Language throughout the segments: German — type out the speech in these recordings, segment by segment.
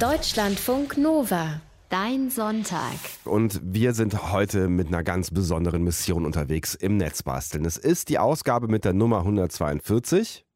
Deutschlandfunk Nova. Dein Sonntag. Und wir sind heute mit einer ganz besonderen Mission unterwegs im Netzbasteln. Es ist die Ausgabe mit der Nummer 142.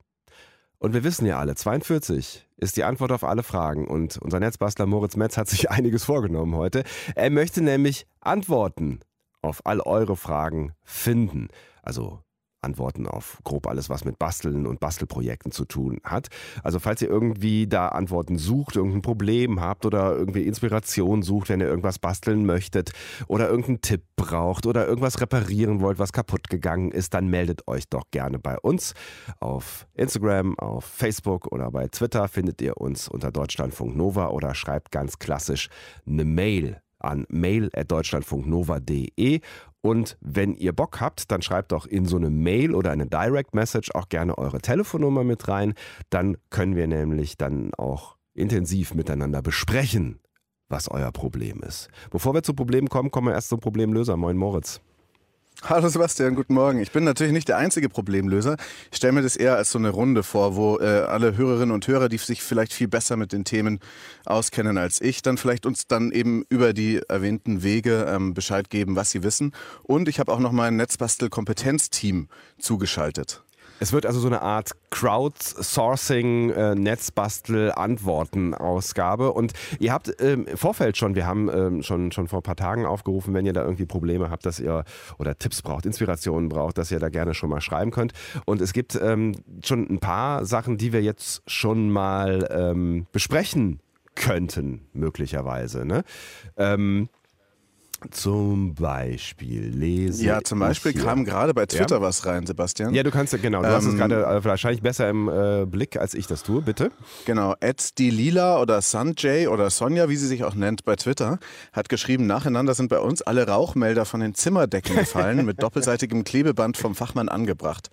Und wir wissen ja alle, 42 ist die Antwort auf alle Fragen. Und unser Netzbastler Moritz Metz hat sich einiges vorgenommen heute. Er möchte nämlich Antworten auf all eure Fragen finden. Also Antworten auf grob alles, was mit Basteln und Bastelprojekten zu tun hat. Also falls ihr irgendwie da Antworten sucht, irgendein Problem habt oder irgendwie Inspiration sucht, wenn ihr irgendwas basteln möchtet oder irgendeinen Tipp braucht oder irgendwas reparieren wollt, was kaputt gegangen ist, dann meldet euch doch gerne bei uns. Auf Instagram, auf Facebook oder bei Twitter findet ihr uns unter Deutschlandfunk Nova oder schreibt ganz klassisch eine Mail an mail.deutschlandfunknova.de und wenn ihr Bock habt, dann schreibt doch in so eine Mail oder eine Direct Message auch gerne eure Telefonnummer mit rein. Dann können wir nämlich dann auch intensiv miteinander besprechen, was euer Problem ist. Bevor wir zu Problemen kommen, kommen wir erst zum Problemlöser. Moin Moritz. Hallo Sebastian, guten Morgen. Ich bin natürlich nicht der einzige Problemlöser. Ich stelle mir das eher als so eine Runde vor, wo äh, alle Hörerinnen und Hörer, die sich vielleicht viel besser mit den Themen auskennen als ich, dann vielleicht uns dann eben über die erwähnten Wege ähm, Bescheid geben, was sie wissen. Und ich habe auch noch mein Netzbastel-Kompetenzteam zugeschaltet. Es wird also so eine Art Crowdsourcing, äh. Und ihr habt ähm, im Vorfeld schon, wir haben ähm, schon, schon vor ein paar Tagen aufgerufen, wenn ihr da irgendwie Probleme habt, dass ihr oder Tipps braucht, Inspirationen braucht, dass ihr da gerne schon mal schreiben könnt. Und es gibt ähm, schon ein paar Sachen, die wir jetzt schon mal ähm, besprechen könnten, möglicherweise. Ne? Zum Beispiel lese Ja, zum Beispiel kam gerade bei Twitter ja? was rein, Sebastian. Ja, du kannst, genau, du ähm, hast es ähm, gerade äh, wahrscheinlich besser im äh, Blick, als ich das tue, bitte. Genau, Ed Lila oder Sanjay oder Sonja, wie sie sich auch nennt bei Twitter, hat geschrieben, nacheinander sind bei uns alle Rauchmelder von den Zimmerdecken gefallen, mit doppelseitigem Klebeband vom Fachmann angebracht.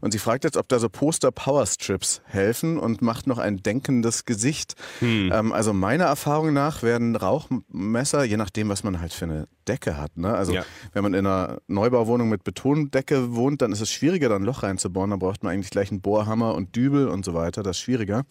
Und sie fragt jetzt, ob da so Poster-Powerstrips helfen und macht noch ein denkendes Gesicht. Hm. Ähm, also meiner Erfahrung nach werden Rauchmesser, je nachdem, was man halt findet, Decke hat. Ne? Also ja. wenn man in einer Neubauwohnung mit Betondecke wohnt, dann ist es schwieriger, da ein Loch reinzubohren. Da braucht man eigentlich gleich einen Bohrhammer und Dübel und so weiter. Das ist schwieriger.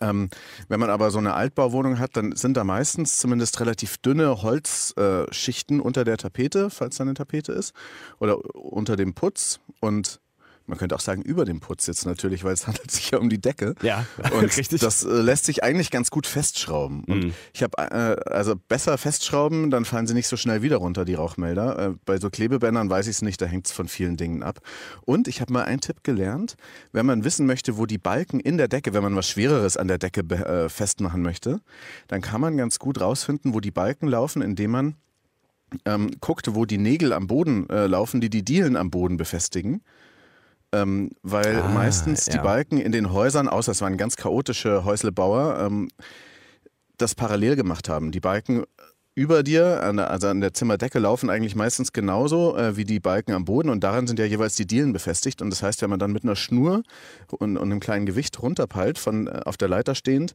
Ähm, wenn man aber so eine Altbauwohnung hat, dann sind da meistens zumindest relativ dünne Holzschichten äh, unter der Tapete, falls da eine Tapete ist, oder unter dem Putz. Und man könnte auch sagen über dem Putz jetzt natürlich, weil es handelt sich ja um die Decke. Ja, und richtig. Das äh, lässt sich eigentlich ganz gut festschrauben. Und mhm. ich habe äh, also besser festschrauben, dann fallen sie nicht so schnell wieder runter, die Rauchmelder. Äh, bei so Klebebändern weiß ich es nicht, da hängt es von vielen Dingen ab. Und ich habe mal einen Tipp gelernt, wenn man wissen möchte, wo die Balken in der Decke, wenn man was Schwereres an der Decke äh, festmachen möchte, dann kann man ganz gut rausfinden, wo die Balken laufen, indem man ähm, guckt, wo die Nägel am Boden äh, laufen, die die Dielen am Boden befestigen. Ähm, weil ah, meistens ja. die Balken in den Häusern, außer es waren ganz chaotische Häuslebauer, ähm, das parallel gemacht haben. Die Balken über dir, an der, also an der Zimmerdecke, laufen eigentlich meistens genauso äh, wie die Balken am Boden und daran sind ja jeweils die Dielen befestigt. Und das heißt, wenn man dann mit einer Schnur und, und einem kleinen Gewicht runterpeilt, von äh, auf der Leiter stehend,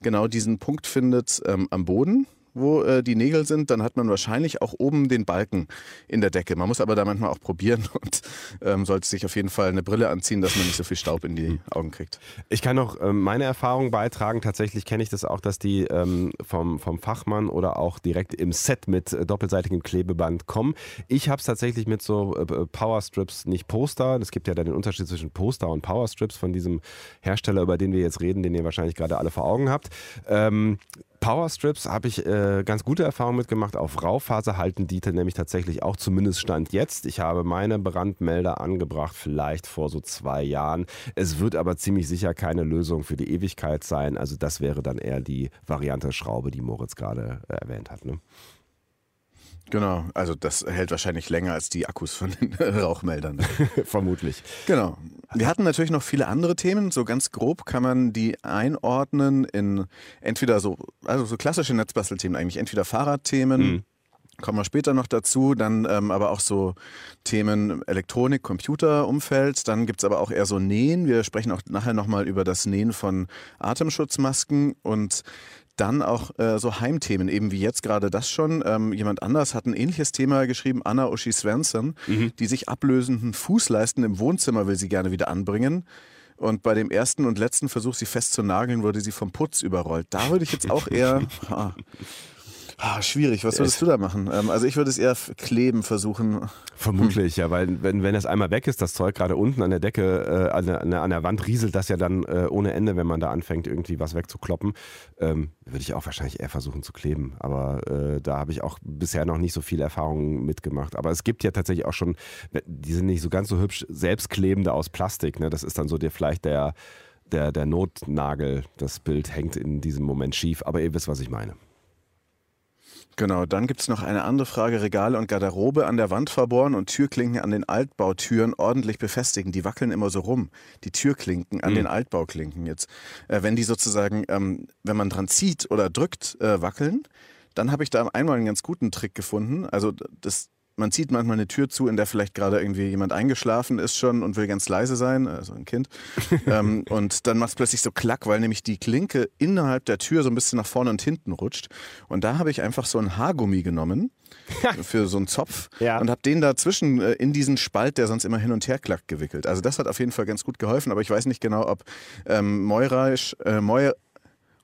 genau diesen Punkt findet ähm, am Boden, wo äh, die Nägel sind, dann hat man wahrscheinlich auch oben den Balken in der Decke. Man muss aber da manchmal auch probieren und ähm, sollte sich auf jeden Fall eine Brille anziehen, dass man nicht so viel Staub in die hm. Augen kriegt. Ich kann noch ähm, meine Erfahrung beitragen. Tatsächlich kenne ich das auch, dass die ähm, vom, vom Fachmann oder auch direkt im Set mit äh, doppelseitigem Klebeband kommen. Ich habe es tatsächlich mit so äh, äh, Powerstrips, nicht Poster. Es gibt ja dann den Unterschied zwischen Poster und Powerstrips von diesem Hersteller, über den wir jetzt reden, den ihr wahrscheinlich gerade alle vor Augen habt. Ähm, Powerstrips habe ich äh, ganz gute Erfahrungen mitgemacht. Auf Raufaser halten die nämlich tatsächlich auch, zumindest Stand jetzt. Ich habe meine Brandmelder angebracht, vielleicht vor so zwei Jahren. Es wird aber ziemlich sicher keine Lösung für die Ewigkeit sein. Also das wäre dann eher die Variante Schraube, die Moritz gerade äh, erwähnt hat. Ne? Genau, also das hält wahrscheinlich länger als die Akkus von den Rauchmeldern. Vermutlich. Genau. Wir hatten natürlich noch viele andere Themen. So ganz grob kann man die einordnen in entweder so, also so klassische Netzbastelthemen eigentlich, entweder Fahrradthemen, mhm. Kommen wir später noch dazu, dann ähm, aber auch so Themen Elektronik, Computerumfeld. Dann gibt es aber auch eher so Nähen. Wir sprechen auch nachher nochmal über das Nähen von Atemschutzmasken und dann auch äh, so Heimthemen, eben wie jetzt gerade das schon. Ähm, jemand anders hat ein ähnliches Thema geschrieben, Anna Uschi Svensson, mhm. die sich ablösenden Fußleisten im Wohnzimmer will sie gerne wieder anbringen. Und bei dem ersten und letzten Versuch, sie festzunageln, wurde sie vom Putz überrollt. Da würde ich jetzt auch eher. Ah, schwierig. Was würdest du da machen? Ähm, also ich würde es eher kleben versuchen. Vermutlich, ja, weil wenn, wenn das einmal weg ist, das Zeug gerade unten an der Decke, äh, an, der, an der Wand rieselt das ja dann äh, ohne Ende, wenn man da anfängt, irgendwie was wegzukloppen. Ähm, würde ich auch wahrscheinlich eher versuchen zu kleben. Aber äh, da habe ich auch bisher noch nicht so viel Erfahrung mitgemacht. Aber es gibt ja tatsächlich auch schon, die sind nicht so ganz so hübsch, selbstklebende aus Plastik. Ne? Das ist dann so dir vielleicht der, der, der Notnagel. Das Bild hängt in diesem Moment schief. Aber ihr wisst, was ich meine. Genau, dann gibt es noch eine andere Frage. Regale und Garderobe an der Wand verbohren und Türklinken an den Altbautüren ordentlich befestigen. Die wackeln immer so rum, die Türklinken an mhm. den Altbauklinken jetzt. Äh, wenn die sozusagen, ähm, wenn man dran zieht oder drückt, äh, wackeln, dann habe ich da einmal einen ganz guten Trick gefunden. Also das man zieht manchmal eine Tür zu, in der vielleicht gerade irgendwie jemand eingeschlafen ist schon und will ganz leise sein, also ein Kind. ähm, und dann macht es plötzlich so Klack, weil nämlich die Klinke innerhalb der Tür so ein bisschen nach vorne und hinten rutscht. Und da habe ich einfach so ein Haargummi genommen für so einen Zopf ja. und habe den dazwischen äh, in diesen Spalt, der sonst immer hin und her klackt, gewickelt. Also das hat auf jeden Fall ganz gut geholfen, aber ich weiß nicht genau, ob ähm, Meuraisch, äh,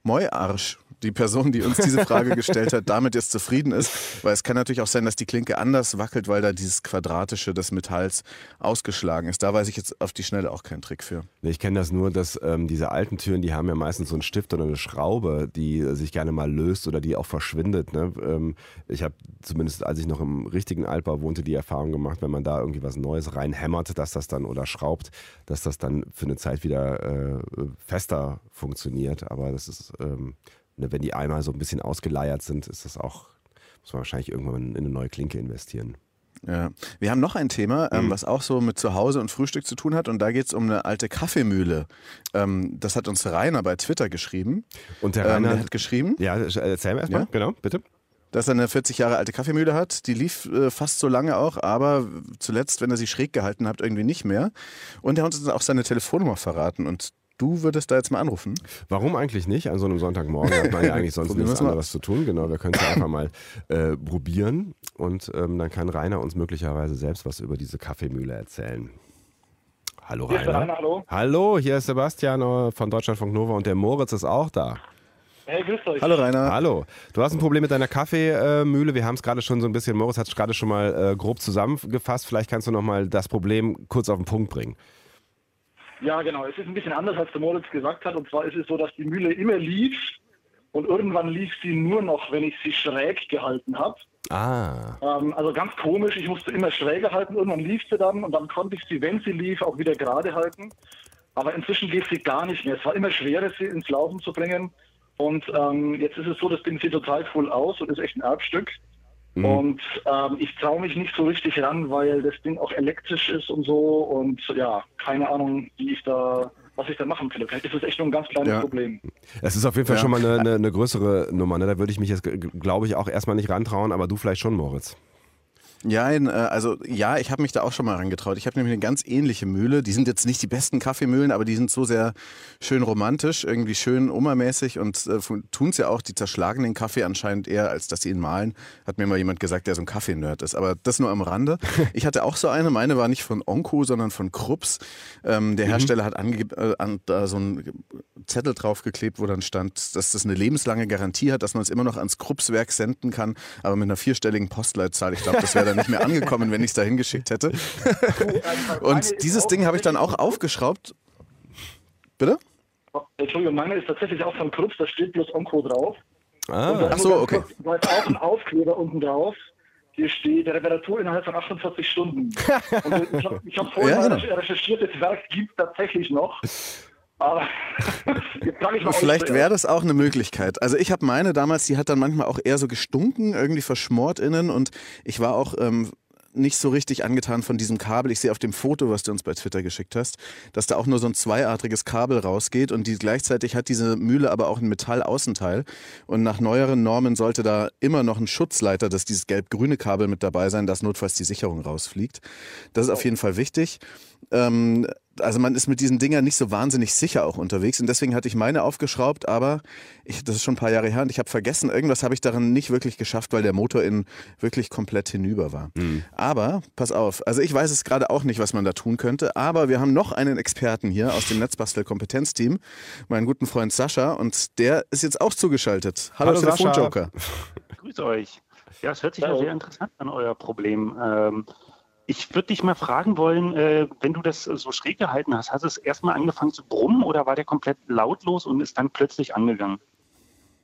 Meuarsch, die Person, die uns diese Frage gestellt hat, damit jetzt zufrieden ist. Weil es kann natürlich auch sein, dass die Klinke anders wackelt, weil da dieses Quadratische des Metalls ausgeschlagen ist. Da weiß ich jetzt auf die Schnelle auch keinen Trick für. Ich kenne das nur, dass ähm, diese alten Türen, die haben ja meistens so einen Stift oder eine Schraube, die sich gerne mal löst oder die auch verschwindet. Ne? Ähm, ich habe zumindest, als ich noch im richtigen Altbau wohnte, die Erfahrung gemacht, wenn man da irgendwie was Neues reinhämmert, dass das dann oder schraubt, dass das dann für eine Zeit wieder äh, fester funktioniert. Aber das ist ähm, wenn die einmal so ein bisschen ausgeleiert sind, ist das auch, muss man wahrscheinlich irgendwann in eine neue Klinke investieren. Ja. Wir haben noch ein Thema, ähm, mhm. was auch so mit Zuhause und Frühstück zu tun hat. Und da geht es um eine alte Kaffeemühle. Ähm, das hat uns Rainer bei Twitter geschrieben. Und der Rainer ähm, der hat geschrieben. Ja, erzähl mir erstmal, ja? genau, bitte. Dass er eine 40 Jahre alte Kaffeemühle hat. Die lief äh, fast so lange auch, aber zuletzt, wenn er sie schräg gehalten hat, irgendwie nicht mehr. Und er hat uns auch seine Telefonnummer verraten. Und Du würdest da jetzt mal anrufen? Warum eigentlich nicht? An so einem Sonntagmorgen hat man ja eigentlich sonst nichts anderes zu tun. Genau, wir können es ja einfach mal äh, probieren und ähm, dann kann Rainer uns möglicherweise selbst was über diese Kaffeemühle erzählen. Hallo Rainer. Rainer hallo. hallo, hier ist Sebastian äh, von Deutschlandfunk Nova und der Moritz ist auch da. Hey, grüß euch. Hallo Rainer. Hallo. Du hast ein Problem mit deiner Kaffeemühle. Wir haben es gerade schon so ein bisschen, Moritz hat es gerade schon mal äh, grob zusammengefasst. Vielleicht kannst du noch mal das Problem kurz auf den Punkt bringen. Ja, genau. Es ist ein bisschen anders, als der Moritz gesagt hat. Und zwar ist es so, dass die Mühle immer lief und irgendwann lief sie nur noch, wenn ich sie schräg gehalten habe. Ah. Ähm, also ganz komisch, ich musste immer schräger halten. Irgendwann lief sie dann und dann konnte ich sie, wenn sie lief, auch wieder gerade halten. Aber inzwischen geht sie gar nicht mehr. Es war immer schwerer, sie ins Laufen zu bringen. Und ähm, jetzt ist es so, das Ding sieht total cool aus und ist echt ein Erbstück. Mhm. Und ähm, ich traue mich nicht so richtig ran, weil das Ding auch elektrisch ist und so. Und ja, keine Ahnung, wie ich da was ich da machen könnte. Vielleicht ist das echt nur ein ganz kleines ja. Problem. Es ist auf jeden Fall ja. schon mal eine, eine, eine größere Nummer. Ne? Da würde ich mich jetzt, glaube ich, auch erstmal nicht rantrauen, aber du vielleicht schon, Moritz. Ja, äh, also ja, ich habe mich da auch schon mal rangetraut. Ich habe nämlich eine ganz ähnliche Mühle. Die sind jetzt nicht die besten Kaffeemühlen, aber die sind so sehr schön romantisch, irgendwie schön ummermäßig und äh, tun es ja auch. Die zerschlagen den Kaffee anscheinend eher, als dass sie ihn malen. Hat mir mal jemand gesagt, der so ein Kaffeenerd ist. Aber das nur am Rande. Ich hatte auch so eine. Meine war nicht von Onko, sondern von Krups. Ähm, der mhm. Hersteller hat äh, an, da so einen Zettel draufgeklebt, wo dann stand, dass das eine lebenslange Garantie hat, dass man es immer noch ans Krups-Werk senden kann, aber mit einer vierstelligen Postleitzahl. Ich glaube, das wäre leider nicht mehr angekommen, wenn ich es da hingeschickt hätte. Und dieses Ding habe ich dann auch aufgeschraubt. Bitte? Entschuldigung, meine ist tatsächlich auch von Krups, da steht bloß Onko drauf. Ah, ach so, okay. Da ist auch ein Aufkleber unten drauf. Hier steht Reparatur innerhalb von 48 Stunden. Und ich habe hab vorhin ja, genau. recherchiert, das Werk gibt es tatsächlich noch. Aber Vielleicht wäre das auch eine Möglichkeit. Also ich habe meine damals, die hat dann manchmal auch eher so gestunken, irgendwie verschmort innen und ich war auch ähm, nicht so richtig angetan von diesem Kabel. Ich sehe auf dem Foto, was du uns bei Twitter geschickt hast, dass da auch nur so ein zweiartiges Kabel rausgeht und die, gleichzeitig hat diese Mühle aber auch ein Metallaußenteil. Und nach neueren Normen sollte da immer noch ein Schutzleiter, dass dieses gelb-grüne Kabel mit dabei sein, dass notfalls die Sicherung rausfliegt. Das ist auf jeden Fall wichtig. Ähm, also man ist mit diesen Dingern nicht so wahnsinnig sicher auch unterwegs und deswegen hatte ich meine aufgeschraubt, aber ich, das ist schon ein paar Jahre her und ich habe vergessen, irgendwas habe ich daran nicht wirklich geschafft, weil der Motor innen wirklich komplett hinüber war. Mhm. Aber pass auf, also ich weiß es gerade auch nicht, was man da tun könnte, aber wir haben noch einen Experten hier aus dem Netzbastel-Kompetenzteam, meinen guten Freund Sascha und der ist jetzt auch zugeschaltet. Hallo, Hallo Telefonjoker. Grüß euch. Ja, es hört sich ja sehr interessant an, euer Problem. Ähm, ich würde dich mal fragen wollen, äh, wenn du das so schräg gehalten hast, hast es erstmal angefangen zu brummen oder war der komplett lautlos und ist dann plötzlich angegangen?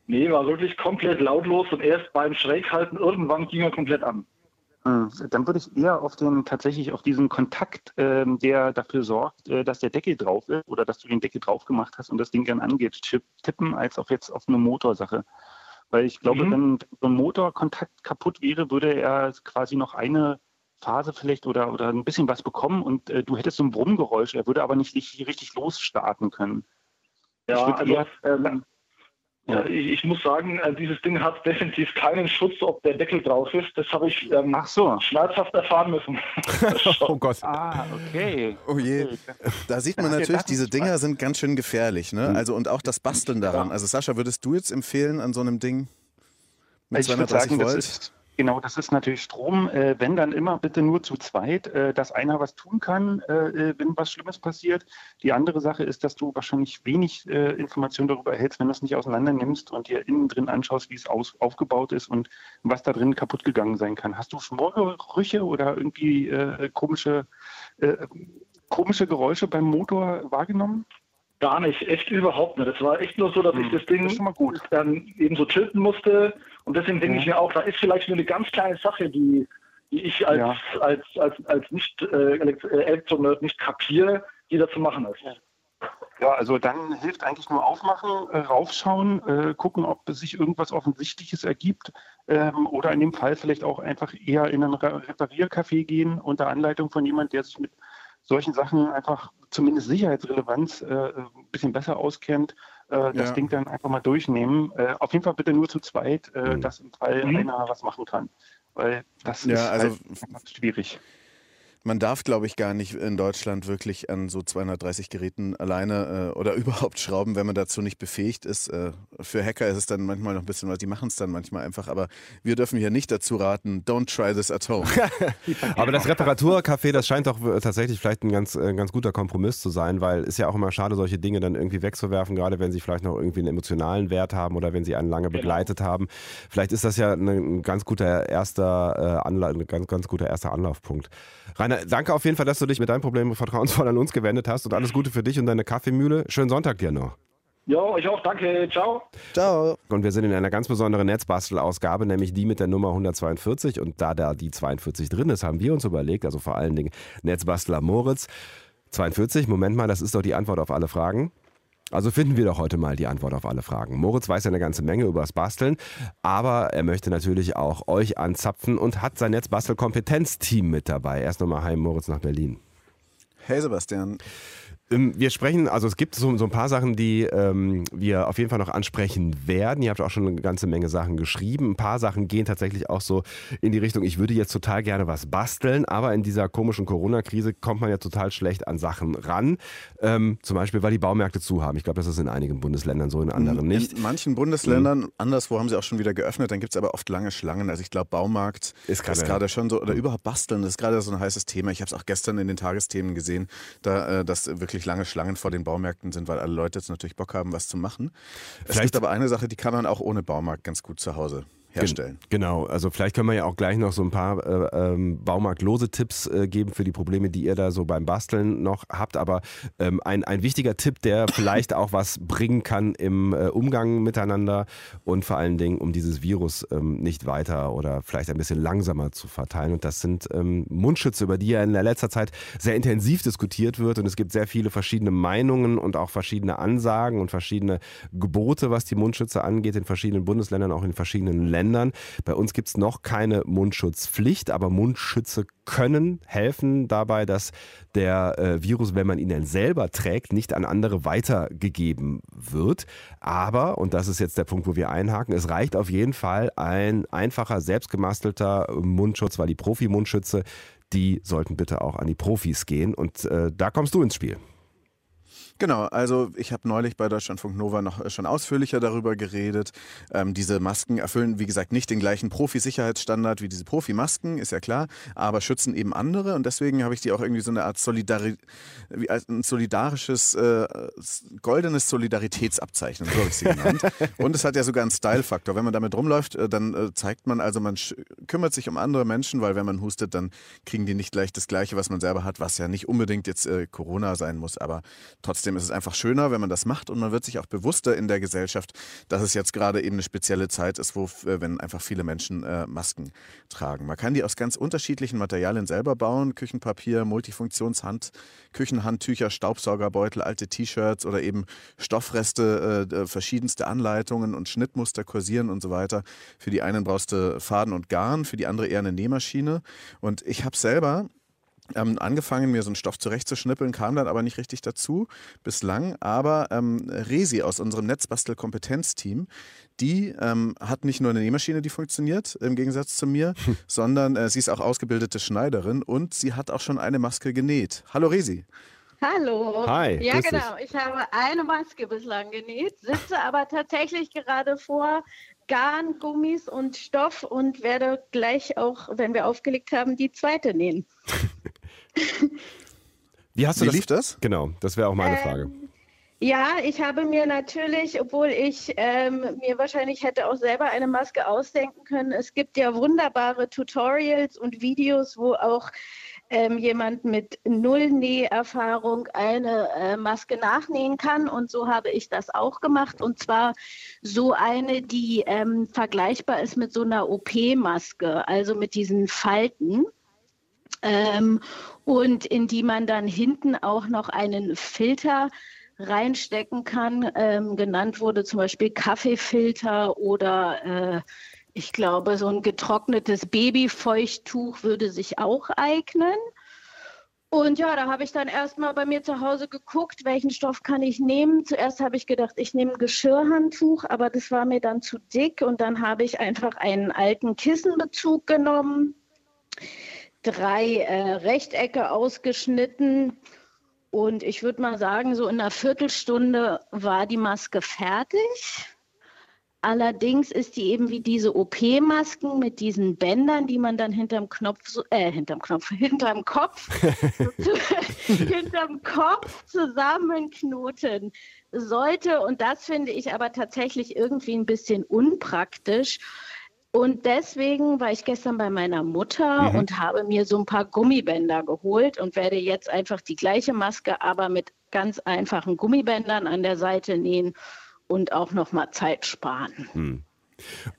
Nee, war wirklich komplett lautlos und erst beim Schräghalten irgendwann ging er komplett an. Hm, dann würde ich eher auf den tatsächlich auf diesen Kontakt, äh, der dafür sorgt, äh, dass der Deckel drauf ist oder dass du den Deckel drauf gemacht hast und das Ding dann angeht, tippen, als auf jetzt auf eine Motorsache. Weil ich glaube, mhm. wenn so ein Motorkontakt kaputt wäre, würde er quasi noch eine Phase vielleicht oder, oder ein bisschen was bekommen und äh, du hättest so ein Brummgeräusch, er würde aber nicht richtig, richtig losstarten können. Ja, also, eher, ähm, ja. Ich, ich, muss sagen, äh, dieses Ding hat definitiv keinen Schutz, ob der Deckel drauf ist. Das habe ich ähm, Ach so. schmerzhaft erfahren müssen. oh Gott. Ah, okay. Oh je. Da sieht man natürlich, diese Dinger sind ganz schön gefährlich. Ne? Hm. Also und auch das Basteln daran. Also Sascha, würdest du jetzt empfehlen an so einem Ding mit 230 sagen, Volt? Genau, das ist natürlich Strom. Äh, wenn dann immer bitte nur zu zweit, äh, dass einer was tun kann, äh, äh wenn was Schlimmes passiert. Die andere Sache ist, dass du wahrscheinlich wenig äh, Informationen darüber erhältst, wenn du es nicht auseinander nimmst und dir innen drin anschaust, wie es aus, aufgebaut ist und was da drin kaputt gegangen sein kann. Hast du Schmorgerüche oder irgendwie äh, komische, komische Geräusche beim Motor wahrgenommen? Gar nicht, echt überhaupt nicht. Es war echt nur so, dass hm, ich das Ding das dann eben so tilten musste. Und deswegen denke ja. ich mir auch, da ist vielleicht nur eine ganz kleine Sache, die, die ich als, ja. als, als, als nicht äh, äh Elektronerd nicht kapiere, die da zu machen ist. Ja, also dann hilft eigentlich nur aufmachen, äh, raufschauen, äh, gucken, ob sich irgendwas Offensichtliches ergibt ähm, oder in dem Fall vielleicht auch einfach eher in ein Repariercafé gehen unter Anleitung von jemand, der sich mit solchen Sachen einfach zumindest Sicherheitsrelevanz äh, ein bisschen besser auskennt, äh, das ja. Ding dann einfach mal durchnehmen. Äh, auf jeden Fall bitte nur zu zweit, äh, mhm. dass im Fall mhm. einer was machen kann. Weil das ja, ist also halt schwierig. Man darf, glaube ich, gar nicht in Deutschland wirklich an so 230 Geräten alleine äh, oder überhaupt schrauben, wenn man dazu nicht befähigt ist. Äh, für Hacker ist es dann manchmal noch ein bisschen was, die machen es dann manchmal einfach, aber wir dürfen hier nicht dazu raten, don't try this at home. aber das Reparaturcafé, das scheint doch tatsächlich vielleicht ein ganz, ein äh, ganz guter Kompromiss zu sein, weil es ja auch immer schade, solche Dinge dann irgendwie wegzuwerfen, gerade wenn sie vielleicht noch irgendwie einen emotionalen Wert haben oder wenn sie einen lange genau. begleitet genau. haben. Vielleicht ist das ja ein ganz guter erster, äh, Anla ein ganz, ganz guter erster Anlaufpunkt. Rainer, danke auf jeden Fall, dass du dich mit deinem Problem vertrauensvoll an uns gewendet hast und alles Gute für dich und deine Kaffeemühle. Schönen Sonntag dir noch. Ja, ich auch, danke. Ciao. Ciao. Und wir sind in einer ganz besonderen Netzbastelausgabe, nämlich die mit der Nummer 142. Und da da die 42 drin ist, haben wir uns überlegt, also vor allen Dingen Netzbastler Moritz. 42, Moment mal, das ist doch die Antwort auf alle Fragen. Also finden wir doch heute mal die Antwort auf alle Fragen. Moritz weiß ja eine ganze Menge über das Basteln, aber er möchte natürlich auch euch anzapfen und hat sein Netzbastel-Kompetenzteam mit dabei. Erst nochmal heim, Moritz, nach Berlin. Hey Sebastian. Ähm, wir sprechen, also es gibt so, so ein paar Sachen, die ähm, wir auf jeden Fall noch ansprechen werden. Ihr habt auch schon eine ganze Menge Sachen geschrieben. Ein paar Sachen gehen tatsächlich auch so in die Richtung, ich würde jetzt total gerne was basteln, aber in dieser komischen Corona-Krise kommt man ja total schlecht an Sachen ran. Ähm, zum Beispiel, weil die Baumärkte zu haben. Ich glaube, das ist in einigen Bundesländern so, in anderen nicht. In manchen Bundesländern, mhm. anderswo haben sie auch schon wieder geöffnet, dann gibt es aber oft lange Schlangen. Also ich glaube, Baumarkt ist gerade schon so, oder mhm. überhaupt basteln, das ist gerade so ein heißes Thema. Ich habe es auch gestern in den Tagesthemen gesehen, da, äh, dass wirklich lange Schlangen vor den Baumärkten sind, weil alle Leute jetzt natürlich Bock haben, was zu machen. Vielleicht es gibt aber eine Sache, die kann man auch ohne Baumarkt ganz gut zu Hause herstellen. Genau, also vielleicht können wir ja auch gleich noch so ein paar äh, ähm, baumarktlose Tipps äh, geben für die Probleme, die ihr da so beim Basteln noch habt. Aber ähm, ein, ein wichtiger Tipp, der vielleicht auch was bringen kann im äh, Umgang miteinander und vor allen Dingen, um dieses Virus ähm, nicht weiter oder vielleicht ein bisschen langsamer zu verteilen. Und das sind ähm, Mundschütze, über die ja in der letzter Zeit sehr intensiv diskutiert wird. Und es gibt sehr viele verschiedene Meinungen und auch verschiedene Ansagen und verschiedene Gebote, was die Mundschütze angeht, in verschiedenen Bundesländern, auch in verschiedenen Ländern. Ländern. Bei uns gibt es noch keine Mundschutzpflicht, aber Mundschütze können helfen dabei, dass der äh, Virus, wenn man ihn denn selber trägt, nicht an andere weitergegeben wird. Aber, und das ist jetzt der Punkt, wo wir einhaken, es reicht auf jeden Fall ein einfacher, selbstgemastelter Mundschutz, weil die Profi-Mundschütze, die sollten bitte auch an die Profis gehen. Und äh, da kommst du ins Spiel. Genau, also ich habe neulich bei Deutschlandfunk Nova noch äh, schon ausführlicher darüber geredet. Ähm, diese Masken erfüllen, wie gesagt, nicht den gleichen Profi-Sicherheitsstandard wie diese Profi-Masken, ist ja klar, aber schützen eben andere und deswegen habe ich die auch irgendwie so eine Art Solidari wie ein solidarisches, äh, goldenes Solidaritätsabzeichen, so habe ich sie genannt. und es hat ja sogar einen Style-Faktor. Wenn man damit rumläuft, äh, dann äh, zeigt man also, man kümmert sich um andere Menschen, weil wenn man hustet, dann kriegen die nicht gleich das Gleiche, was man selber hat, was ja nicht unbedingt jetzt äh, Corona sein muss, aber trotzdem Trotzdem ist es einfach schöner, wenn man das macht und man wird sich auch bewusster in der Gesellschaft, dass es jetzt gerade eben eine spezielle Zeit ist, wo äh, wenn einfach viele Menschen äh, Masken tragen. Man kann die aus ganz unterschiedlichen Materialien selber bauen: Küchenpapier, Multifunktionshand, Küchenhandtücher, Staubsaugerbeutel, alte T-Shirts oder eben Stoffreste, äh, verschiedenste Anleitungen und Schnittmuster kursieren und so weiter. Für die einen brauchst du Faden und Garn, für die andere eher eine Nähmaschine. Und ich habe selber ähm, angefangen, mir so einen Stoff zurechtzuschnippeln, kam dann aber nicht richtig dazu bislang. Aber ähm, Resi aus unserem Netzbastel-Kompetenzteam, die ähm, hat nicht nur eine Nähmaschine, die funktioniert, im Gegensatz zu mir, sondern äh, sie ist auch ausgebildete Schneiderin und sie hat auch schon eine Maske genäht. Hallo Resi. Hallo. Hi. Ja, genau. Ich habe eine Maske bislang genäht, sitze aber tatsächlich gerade vor Garn, Gummis und Stoff und werde gleich auch, wenn wir aufgelegt haben, die zweite nähen. Wie hast du Wie das? lief das? Genau, das wäre auch meine Frage. Ähm, ja, ich habe mir natürlich, obwohl ich ähm, mir wahrscheinlich hätte auch selber eine Maske ausdenken können, es gibt ja wunderbare Tutorials und Videos, wo auch ähm, jemand mit null Näherfahrung eine äh, Maske nachnähen kann. Und so habe ich das auch gemacht. Und zwar so eine, die ähm, vergleichbar ist mit so einer OP-Maske, also mit diesen Falten. Ähm, und in die man dann hinten auch noch einen Filter reinstecken kann. Ähm, genannt wurde zum Beispiel Kaffeefilter oder äh, ich glaube, so ein getrocknetes Babyfeuchttuch würde sich auch eignen. Und ja, da habe ich dann erstmal bei mir zu Hause geguckt, welchen Stoff kann ich nehmen. Zuerst habe ich gedacht, ich nehme ein Geschirrhandtuch, aber das war mir dann zu dick. Und dann habe ich einfach einen alten Kissenbezug genommen, drei äh, Rechtecke ausgeschnitten. Und ich würde mal sagen, so in einer Viertelstunde war die Maske fertig. Allerdings ist die eben wie diese OP-Masken mit diesen Bändern, die man dann hinterm Knopf, äh, hinterm Knopf, hinterm Kopf, hinterm Kopf zusammenknoten sollte. Und das finde ich aber tatsächlich irgendwie ein bisschen unpraktisch. Und deswegen war ich gestern bei meiner Mutter mhm. und habe mir so ein paar Gummibänder geholt und werde jetzt einfach die gleiche Maske, aber mit ganz einfachen Gummibändern an der Seite nähen und auch noch mal Zeit sparen. Hm.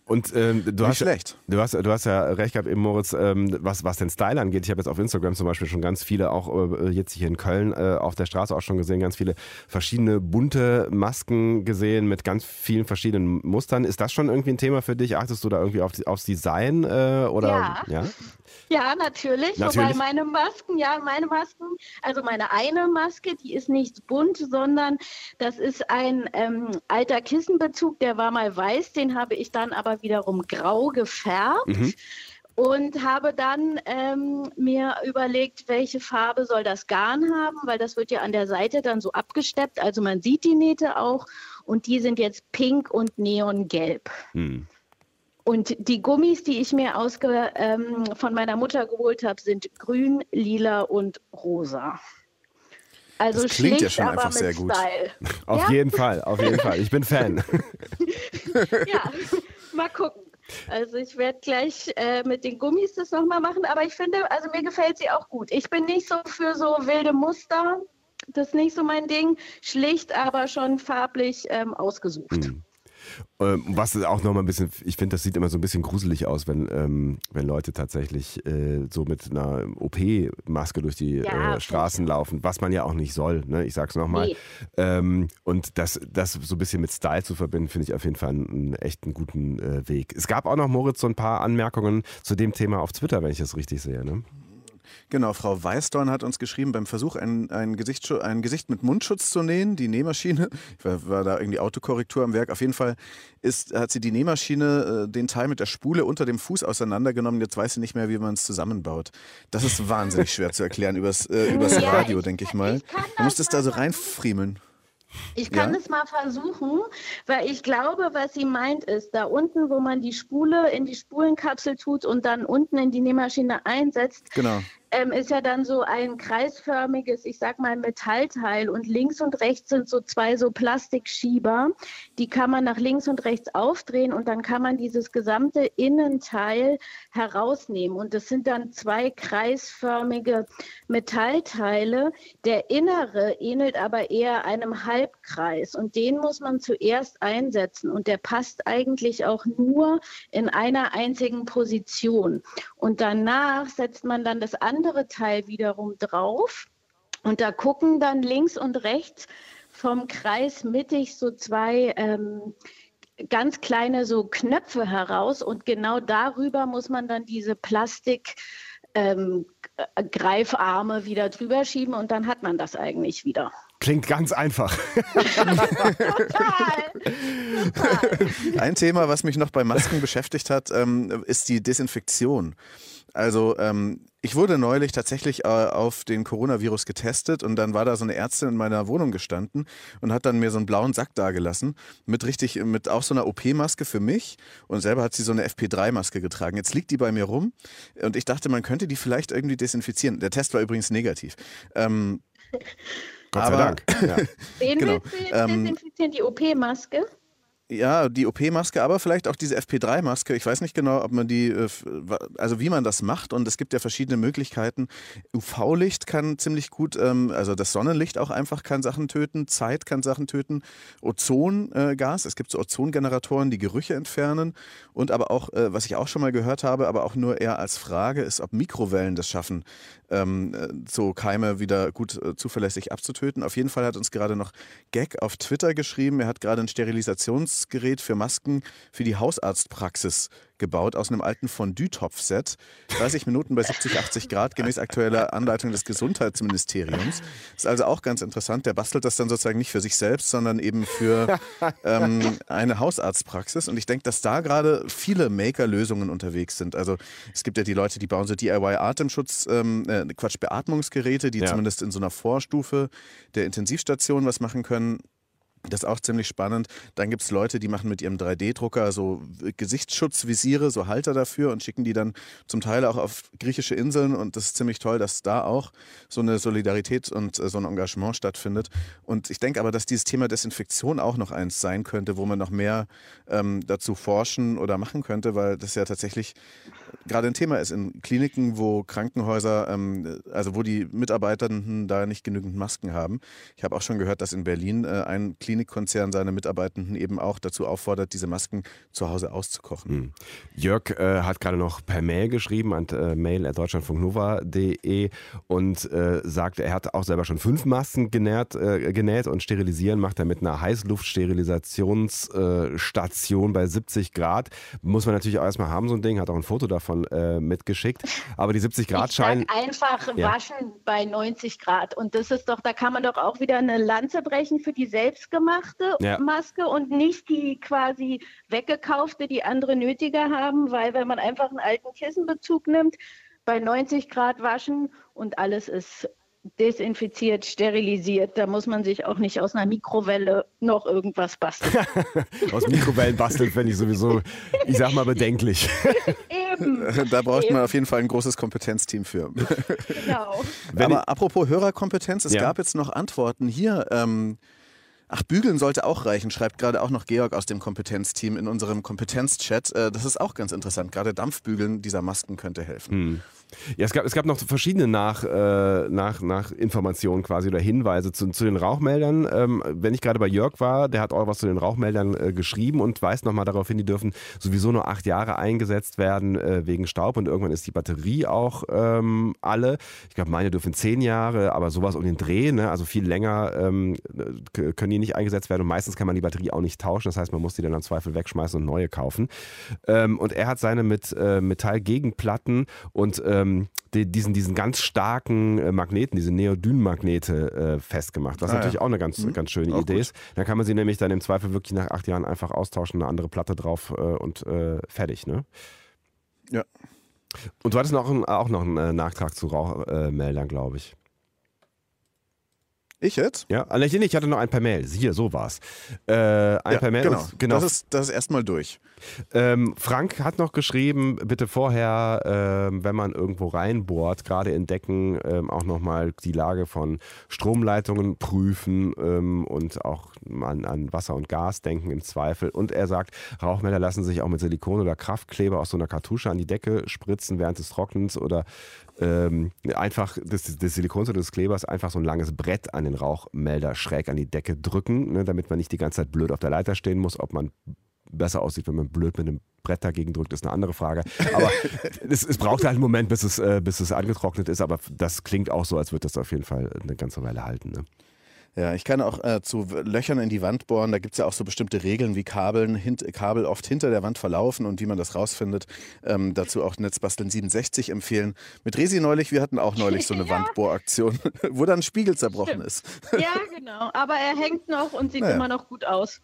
Und ähm, du, Nicht hast, schlecht. Du, hast, du hast ja recht gehabt eben, Moritz, ähm, was, was den Style angeht. Ich habe jetzt auf Instagram zum Beispiel schon ganz viele, auch äh, jetzt hier in Köln äh, auf der Straße auch schon gesehen, ganz viele verschiedene bunte Masken gesehen mit ganz vielen verschiedenen Mustern. Ist das schon irgendwie ein Thema für dich? Achtest du da irgendwie auf, aufs Design? Äh, oder, ja. ja. Ja, natürlich. natürlich. Wobei meine Masken, ja, meine Masken, also meine eine Maske, die ist nicht bunt, sondern das ist ein ähm, alter Kissenbezug, der war mal weiß, den habe ich dann aber wiederum grau gefärbt. Mhm und habe dann ähm, mir überlegt, welche Farbe soll das Garn haben, weil das wird ja an der Seite dann so abgesteppt, also man sieht die Nähte auch und die sind jetzt pink und neongelb. Hm. Und die Gummis, die ich mir ausge, ähm, von meiner Mutter geholt habe, sind grün, lila und rosa. Also das klingt schlicht, ja schon einfach sehr gut. Style. Auf ja? jeden Fall, auf jeden Fall. Ich bin Fan. ja, mal gucken. Also ich werde gleich äh, mit den Gummis das nochmal machen, aber ich finde, also mir gefällt sie auch gut. Ich bin nicht so für so wilde Muster, das ist nicht so mein Ding. Schlicht, aber schon farblich ähm, ausgesucht. Mhm. Ähm, was auch nochmal ein bisschen, ich finde, das sieht immer so ein bisschen gruselig aus, wenn, ähm, wenn Leute tatsächlich äh, so mit einer OP-Maske durch die ja, äh, Straßen laufen, was man ja auch nicht soll, ne? ich sag's nochmal. Nee. Ähm, und das, das so ein bisschen mit Style zu verbinden, finde ich auf jeden Fall einen, einen echt einen guten äh, Weg. Es gab auch noch, Moritz, so ein paar Anmerkungen zu dem Thema auf Twitter, wenn ich das richtig sehe. Ne? Genau, Frau Weißdorn hat uns geschrieben, beim Versuch, ein, ein, Gesicht, ein Gesicht mit Mundschutz zu nähen, die Nähmaschine, war, war, da irgendwie Autokorrektur am Werk, auf jeden Fall ist, hat sie die Nähmaschine, äh, den Teil mit der Spule unter dem Fuß auseinandergenommen, jetzt weiß sie nicht mehr, wie man es zusammenbaut. Das ist wahnsinnig schwer zu erklären übers, äh, übers ja, Radio, denke ich mal. Du musst es da so reinfriemeln. Ich kann ja? es mal versuchen, weil ich glaube, was sie meint ist, da unten, wo man die Spule in die Spulenkapsel tut und dann unten in die Nähmaschine einsetzt, genau ähm, ist ja dann so ein kreisförmiges, ich sag mal Metallteil und links und rechts sind so zwei so Plastikschieber. Die kann man nach links und rechts aufdrehen und dann kann man dieses gesamte Innenteil herausnehmen. Und das sind dann zwei kreisförmige Metallteile. Der innere ähnelt aber eher einem Halbkreis und den muss man zuerst einsetzen und der passt eigentlich auch nur in einer einzigen Position. Und danach setzt man dann das andere andere Teil wiederum drauf. Und da gucken dann links und rechts vom Kreis mittig so zwei ähm, ganz kleine so Knöpfe heraus. Und genau darüber muss man dann diese Plastik ähm, Greifarme wieder drüber schieben und dann hat man das eigentlich wieder. Klingt ganz einfach. Ein Thema, was mich noch bei Masken beschäftigt hat, ähm, ist die Desinfektion. Also ähm, ich wurde neulich tatsächlich äh, auf den Coronavirus getestet und dann war da so eine Ärztin in meiner Wohnung gestanden und hat dann mir so einen blauen Sack dagelassen mit richtig, mit auch so einer OP-Maske für mich und selber hat sie so eine FP3-Maske getragen. Jetzt liegt die bei mir rum und ich dachte, man könnte die vielleicht irgendwie desinfizieren. Der Test war übrigens negativ. Ähm, Gott sei aber, Dank. Ja. Wen genau. willst du jetzt ähm, desinfizieren? Die OP-Maske? Ja, die OP-Maske, aber vielleicht auch diese FP3-Maske. Ich weiß nicht genau, ob man die, äh, also wie man das macht. Und es gibt ja verschiedene Möglichkeiten. UV-Licht kann ziemlich gut, ähm, also das Sonnenlicht auch einfach kann Sachen töten. Zeit kann Sachen töten. Ozongas, es gibt so Ozongeneratoren, die Gerüche entfernen. Und aber auch, äh, was ich auch schon mal gehört habe, aber auch nur eher als Frage, ist, ob Mikrowellen das schaffen, ähm, äh, so Keime wieder gut zuverlässig abzutöten. Auf jeden Fall hat uns gerade noch Gag auf Twitter geschrieben. Er hat gerade ein Sterilisations Gerät für Masken für die Hausarztpraxis gebaut aus einem alten Fondue-Topf-Set. 30 Minuten bei 70, 80 Grad, gemäß aktueller Anleitung des Gesundheitsministeriums. Ist also auch ganz interessant. Der bastelt das dann sozusagen nicht für sich selbst, sondern eben für ähm, eine Hausarztpraxis. Und ich denke, dass da gerade viele Maker-Lösungen unterwegs sind. Also es gibt ja die Leute, die bauen so DIY-Atemschutz, ähm, äh, Quatsch, Beatmungsgeräte, die ja. zumindest in so einer Vorstufe der Intensivstation was machen können. Das ist auch ziemlich spannend. Dann gibt es Leute, die machen mit ihrem 3D-Drucker so Gesichtsschutzvisiere, so Halter dafür und schicken die dann zum Teil auch auf griechische Inseln. Und das ist ziemlich toll, dass da auch so eine Solidarität und äh, so ein Engagement stattfindet. Und ich denke aber, dass dieses Thema Desinfektion auch noch eins sein könnte, wo man noch mehr ähm, dazu forschen oder machen könnte, weil das ja tatsächlich gerade ein Thema ist in Kliniken, wo Krankenhäuser, ähm, also wo die Mitarbeitenden da nicht genügend Masken haben. Ich habe auch schon gehört, dass in Berlin äh, ein Klinikkonzern seine Mitarbeitenden eben auch dazu auffordert, diese Masken zu Hause auszukochen. Hm. Jörg äh, hat gerade noch per Mail geschrieben an äh, mail.deutschlandfunknova.de und äh, sagt, er hat auch selber schon fünf Masken genäht, äh, genäht und sterilisieren macht er mit einer Heißluftsterilisationsstation bei 70 Grad. Muss man natürlich auch erstmal haben, so ein Ding, hat auch ein Foto davon äh, mitgeschickt. Aber die 70 Grad scheinen. Einfach ja. waschen bei 90 Grad. Und das ist doch, da kann man doch auch wieder eine Lanze brechen für die selbstgemachte ja. Maske und nicht die quasi weggekaufte, die andere nötiger haben, weil wenn man einfach einen alten Kissenbezug nimmt, bei 90 Grad waschen und alles ist desinfiziert, sterilisiert. Da muss man sich auch nicht aus einer Mikrowelle noch irgendwas basteln. aus Mikrowellen basteln fände ich sowieso, ich sag mal, bedenklich. Eben. Da braucht Eben. man auf jeden Fall ein großes Kompetenzteam für. Genau. Aber apropos Hörerkompetenz, es ja. gab jetzt noch Antworten hier. Ähm, Ach, bügeln sollte auch reichen, schreibt gerade auch noch Georg aus dem Kompetenzteam in unserem Kompetenzchat. Äh, das ist auch ganz interessant. Gerade Dampfbügeln dieser Masken könnte helfen. Hm. Ja, es gab, es gab noch verschiedene nach, äh, nach, nach Informationen quasi oder Hinweise zu, zu den Rauchmeldern. Ähm, wenn ich gerade bei Jörg war, der hat auch was zu den Rauchmeldern äh, geschrieben und weist nochmal darauf hin, die dürfen sowieso nur acht Jahre eingesetzt werden äh, wegen Staub und irgendwann ist die Batterie auch ähm, alle. Ich glaube, meine dürfen zehn Jahre, aber sowas um den Dreh, ne? also viel länger ähm, können die irgendwie nicht eingesetzt werden und meistens kann man die Batterie auch nicht tauschen. Das heißt, man muss die dann im Zweifel wegschmeißen und neue kaufen. Ähm, und er hat seine mit äh, Metallgegenplatten und ähm, die, diesen, diesen ganz starken äh, Magneten, diese Neodyn-Magnete äh, festgemacht, was ah, natürlich ja. auch eine ganz, mhm. ganz schöne auch Idee gut. ist. Dann kann man sie nämlich dann im Zweifel wirklich nach acht Jahren einfach austauschen, eine andere Platte drauf äh, und äh, fertig. Ne? Ja. Und du hattest noch auch noch einen äh, Nachtrag zu Rauchmeldern, glaube ich. Ich jetzt? Ja, also ich hatte noch ein per Mail. Hier, so war's. Äh, ein ja, per Mail. Genau. genau. Das ist, das ist erstmal durch. Ähm, Frank hat noch geschrieben, bitte vorher, ähm, wenn man irgendwo reinbohrt, gerade in Decken, ähm, auch nochmal die Lage von Stromleitungen prüfen ähm, und auch an, an, Wasser und Gas denken im Zweifel. Und er sagt, Rauchmelder lassen sich auch mit Silikon oder Kraftkleber aus so einer Kartusche an die Decke spritzen während des Trocknens oder ähm, einfach des, des Silikons oder des Klebers einfach so ein langes Brett an den Rauchmelder schräg an die Decke drücken, ne, damit man nicht die ganze Zeit blöd auf der Leiter stehen muss. Ob man besser aussieht, wenn man blöd mit einem Brett dagegen drückt, ist eine andere Frage. Aber es, es, braucht halt einen Moment, bis es, äh, bis es angetrocknet ist. Aber das klingt auch so, als würde das auf jeden Fall eine ganze Weile halten. Ne? Ja, ich kann auch äh, zu Löchern in die Wand bohren. Da gibt es ja auch so bestimmte Regeln, wie Kabeln, hint, Kabel oft hinter der Wand verlaufen und wie man das rausfindet. Ähm, dazu auch Netzbasteln 67 empfehlen. Mit Resi neulich, wir hatten auch neulich so eine ja. Wandbohraktion, wo dann ein Spiegel zerbrochen Stimmt. ist. Ja, genau. Aber er hängt noch und sieht naja. immer noch gut aus.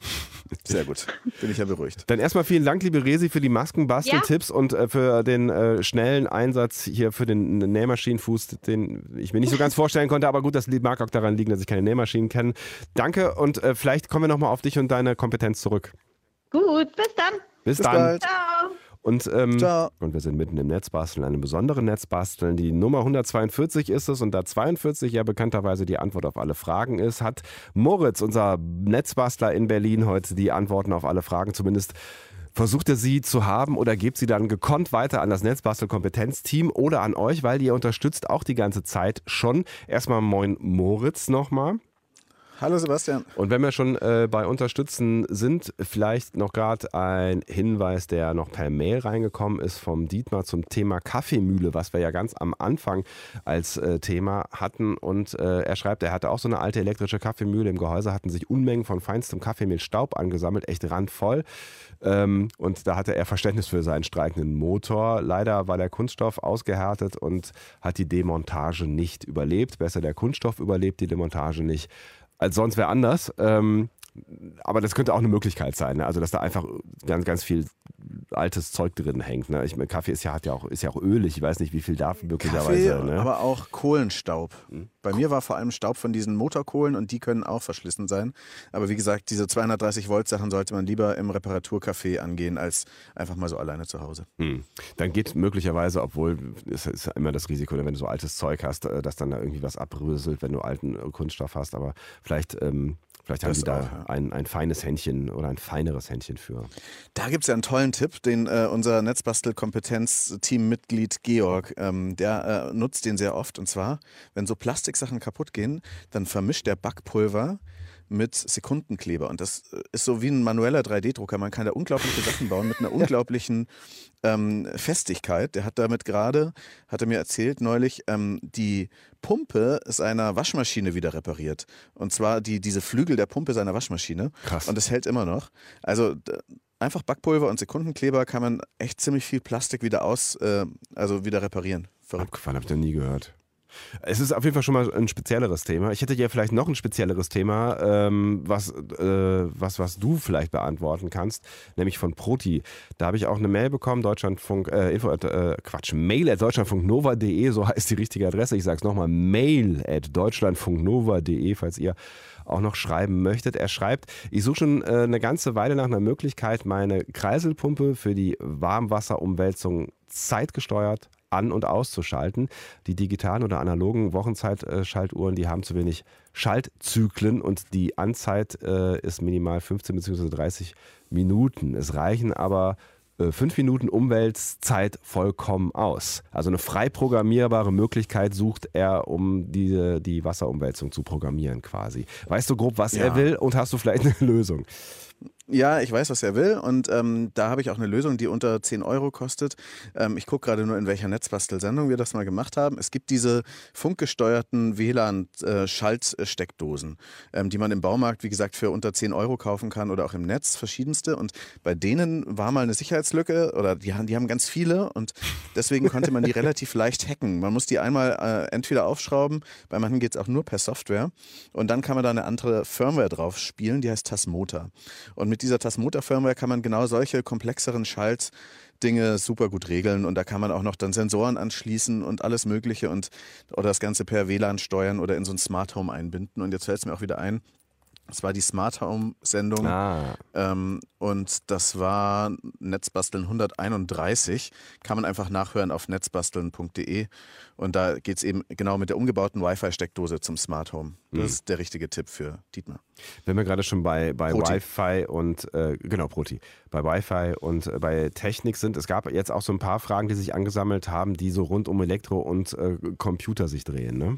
Sehr gut. Bin ich ja beruhigt. Dann erstmal vielen Dank, liebe Resi, für die Maskenbasteltipps ja. und äh, für den äh, schnellen Einsatz hier für den Nähmaschinenfuß, den ich mir nicht so ganz vorstellen konnte. Aber gut, das mag auch daran liegen, dass ich keine Nähmaschine Maschinen kennen. Danke und äh, vielleicht kommen wir nochmal auf dich und deine Kompetenz zurück. Gut, bis dann. Bis, bis dann. Bald. Ciao. Und, ähm, und wir sind mitten im Netzbasteln, einem besonderen Netzbasteln. Die Nummer 142 ist es und da 42 ja bekannterweise die Antwort auf alle Fragen ist, hat Moritz, unser Netzbastler in Berlin, heute die Antworten auf alle Fragen zumindest versucht er sie zu haben oder gebt sie dann gekonnt weiter an das Netzbastel-Kompetenzteam oder an euch, weil ihr unterstützt auch die ganze Zeit schon. Erstmal moin Moritz nochmal. Hallo Sebastian. Und wenn wir schon äh, bei Unterstützen sind, vielleicht noch gerade ein Hinweis, der noch per Mail reingekommen ist vom Dietmar zum Thema Kaffeemühle, was wir ja ganz am Anfang als äh, Thema hatten. Und äh, er schreibt, er hatte auch so eine alte elektrische Kaffeemühle. Im Gehäuse hatten sich Unmengen von feinstem Kaffeemehlstaub angesammelt, echt randvoll. Ähm, und da hatte er Verständnis für seinen streikenden Motor. Leider war der Kunststoff ausgehärtet und hat die Demontage nicht überlebt. Besser der Kunststoff überlebt die Demontage nicht als sonst wer anders. Ähm, aber das könnte auch eine Möglichkeit sein, ne? also dass da einfach ganz, ganz viel altes Zeug drin hängt. Ne? Ich meine, Kaffee ist ja, hat ja auch, ist ja auch ölig, ich weiß nicht, wie viel darf möglicherweise. Kaffee, ne? aber auch Kohlenstaub. Hm. Bei mir war vor allem Staub von diesen Motorkohlen und die können auch verschlissen sein. Aber wie gesagt, diese 230 Volt Sachen sollte man lieber im Reparaturcafé angehen, als einfach mal so alleine zu Hause. Hm. Dann geht möglicherweise, obwohl es ist immer das Risiko, wenn du so altes Zeug hast, äh, dass dann da irgendwie was abröselt, wenn du alten Kunststoff hast. Aber vielleicht ähm, Vielleicht haben das die da ein, ein feines Händchen oder ein feineres Händchen für. Da gibt es ja einen tollen Tipp, den äh, unser Netzbastel-Kompetenz-Team-Mitglied Georg, ähm, der äh, nutzt den sehr oft. Und zwar, wenn so Plastiksachen kaputt gehen, dann vermischt der Backpulver mit Sekundenkleber. Und das äh, ist so wie ein manueller 3D-Drucker. Man kann da unglaubliche Sachen bauen mit einer unglaublichen ähm, Festigkeit. Der hat damit gerade, hat er mir erzählt neulich, ähm, die Pumpe seiner Waschmaschine wieder repariert. Und zwar die, diese Flügel der Pumpe seiner Waschmaschine. Krass. Und das hält immer noch. Also einfach Backpulver und Sekundenkleber kann man echt ziemlich viel Plastik wieder aus, äh, also wieder reparieren. Verrückt. Abgefahren, hab ich noch nie gehört. Es ist auf jeden Fall schon mal ein spezielleres Thema. Ich hätte ja vielleicht noch ein spezielleres Thema, ähm, was, äh, was, was du vielleicht beantworten kannst, nämlich von Proti. Da habe ich auch eine Mail bekommen, Deutschlandfunk, äh, Info, äh, Quatsch, mail at deutschlandfunknova.de, so heißt die richtige Adresse. Ich sage es nochmal, mail at deutschlandfunknova.de, falls ihr auch noch schreiben möchtet. Er schreibt, ich suche schon äh, eine ganze Weile nach einer Möglichkeit, meine Kreiselpumpe für die Warmwasserumwälzung zeitgesteuert an- und auszuschalten. Die digitalen oder analogen Wochenzeitschaltuhren, die haben zu wenig Schaltzyklen und die Anzeit äh, ist minimal 15 bzw. 30 Minuten. Es reichen aber äh, fünf Minuten Umweltzeit vollkommen aus. Also eine frei programmierbare Möglichkeit sucht er, um die, die Wasserumwälzung zu programmieren quasi. Weißt du grob, was ja. er will und hast du vielleicht eine Lösung? Ja, ich weiß, was er will und ähm, da habe ich auch eine Lösung, die unter 10 Euro kostet. Ähm, ich gucke gerade nur, in welcher Netzbastelsendung wir das mal gemacht haben. Es gibt diese funkgesteuerten WLAN-Schaltsteckdosen, ähm, die man im Baumarkt, wie gesagt, für unter 10 Euro kaufen kann oder auch im Netz, verschiedenste. Und bei denen war mal eine Sicherheitslücke oder die, die haben ganz viele und deswegen konnte man die relativ leicht hacken. Man muss die einmal äh, entweder aufschrauben, bei manchen geht es auch nur per Software und dann kann man da eine andere Firmware drauf spielen, die heißt Tasmota. Und mit dieser Tasmota-Firmware kann man genau solche komplexeren Schaltdinge super gut regeln und da kann man auch noch dann Sensoren anschließen und alles Mögliche und oder das Ganze per WLAN steuern oder in so ein Smart Home einbinden. Und jetzt fällt es mir auch wieder ein, das war die Smart Home Sendung. Ah. Ähm, und das war Netzbasteln 131. Kann man einfach nachhören auf netzbasteln.de. Und da geht es eben genau mit der umgebauten Wi-Fi-Steckdose zum Smart Home. Das mhm. ist der richtige Tipp für Dietmar. Wenn wir gerade schon bei, bei Wi-Fi und, äh, genau, Proti, bei Wi-Fi und äh, bei Technik sind, es gab jetzt auch so ein paar Fragen, die sich angesammelt haben, die so rund um Elektro und äh, Computer sich drehen, ne?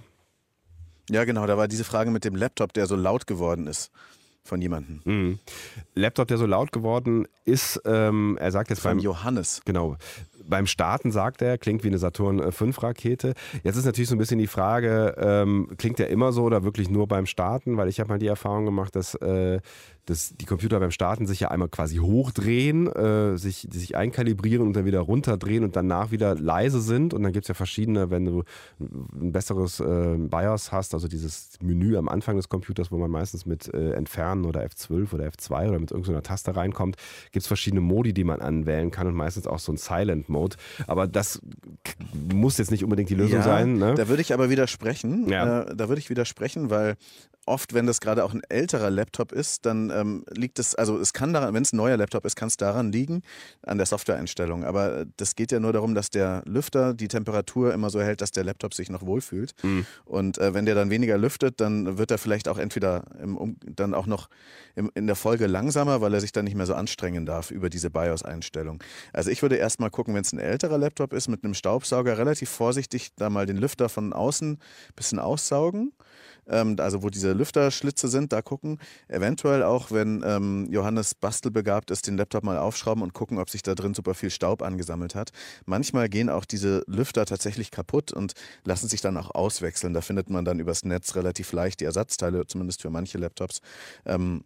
Ja, genau, da war diese Frage mit dem Laptop, der so laut geworden ist von jemandem. Mhm. Laptop, der so laut geworden ist, ähm, er sagt jetzt von beim Johannes. Genau. Beim Starten sagt er, klingt wie eine Saturn 5 Rakete. Jetzt ist natürlich so ein bisschen die Frage, ähm, klingt der immer so oder wirklich nur beim Starten? Weil ich habe mal die Erfahrung gemacht, dass äh, dass die Computer beim Starten sich ja einmal quasi hochdrehen, äh, sich, sich einkalibrieren und dann wieder runterdrehen und danach wieder leise sind. Und dann gibt es ja verschiedene, wenn du ein besseres äh, BIOS hast, also dieses Menü am Anfang des Computers, wo man meistens mit äh, Entfernen oder F12 oder F2 oder mit irgendeiner Taste reinkommt, gibt es verschiedene Modi, die man anwählen kann und meistens auch so ein Silent Mode. Aber das muss jetzt nicht unbedingt die Lösung ja, sein. Ne? Da würde ich aber widersprechen. Ja. Äh, da würde ich widersprechen, weil oft, wenn das gerade auch ein älterer Laptop ist, dann ähm, liegt es, also es kann daran, wenn es ein neuer Laptop ist, kann es daran liegen, an der Softwareeinstellung. Aber äh, das geht ja nur darum, dass der Lüfter die Temperatur immer so hält, dass der Laptop sich noch wohlfühlt. Mhm. Und äh, wenn der dann weniger lüftet, dann wird er vielleicht auch entweder im, um, dann auch noch im, in der Folge langsamer, weil er sich dann nicht mehr so anstrengen darf über diese BIOS-Einstellung. Also ich würde erstmal gucken, wenn es ein älterer Laptop ist mit einem Staubsauger, relativ vorsichtig da mal den Lüfter von außen ein bisschen aussaugen ähm, also wo diese Lüfterschlitze sind, da gucken. Eventuell auch, wenn ähm, Johannes bastelbegabt ist, den Laptop mal aufschrauben und gucken, ob sich da drin super viel Staub angesammelt hat. Manchmal gehen auch diese Lüfter tatsächlich kaputt und lassen sich dann auch auswechseln. Da findet man dann übers Netz relativ leicht die Ersatzteile, zumindest für manche Laptops. Ähm,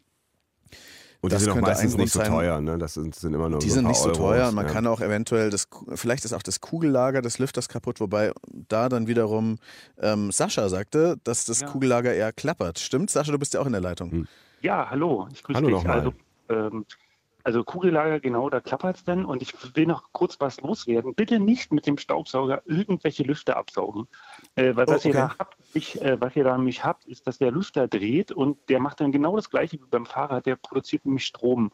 und das die sind auch meistens nicht so teuer, ne? Das sind, sind immer nur Die so sind nicht so teuer Euros, und man ja. kann auch eventuell, das, vielleicht ist auch das Kugellager des Lüfters kaputt, wobei da dann wiederum ähm, Sascha sagte, dass das ja. Kugellager eher klappert. Stimmt? Sascha, du bist ja auch in der Leitung. Hm. Ja, hallo. Ich grüße hallo dich. Also, ähm, also Kugellager, genau, da klappert es dann. Und ich will noch kurz was loswerden. Bitte nicht mit dem Staubsauger irgendwelche Lüfter absaugen. Äh, weil oh, was, okay. ihr da habt, ich, äh, was ihr da nämlich habt, ist, dass der Lüfter dreht und der macht dann genau das gleiche wie beim Fahrrad. Der produziert nämlich Strom.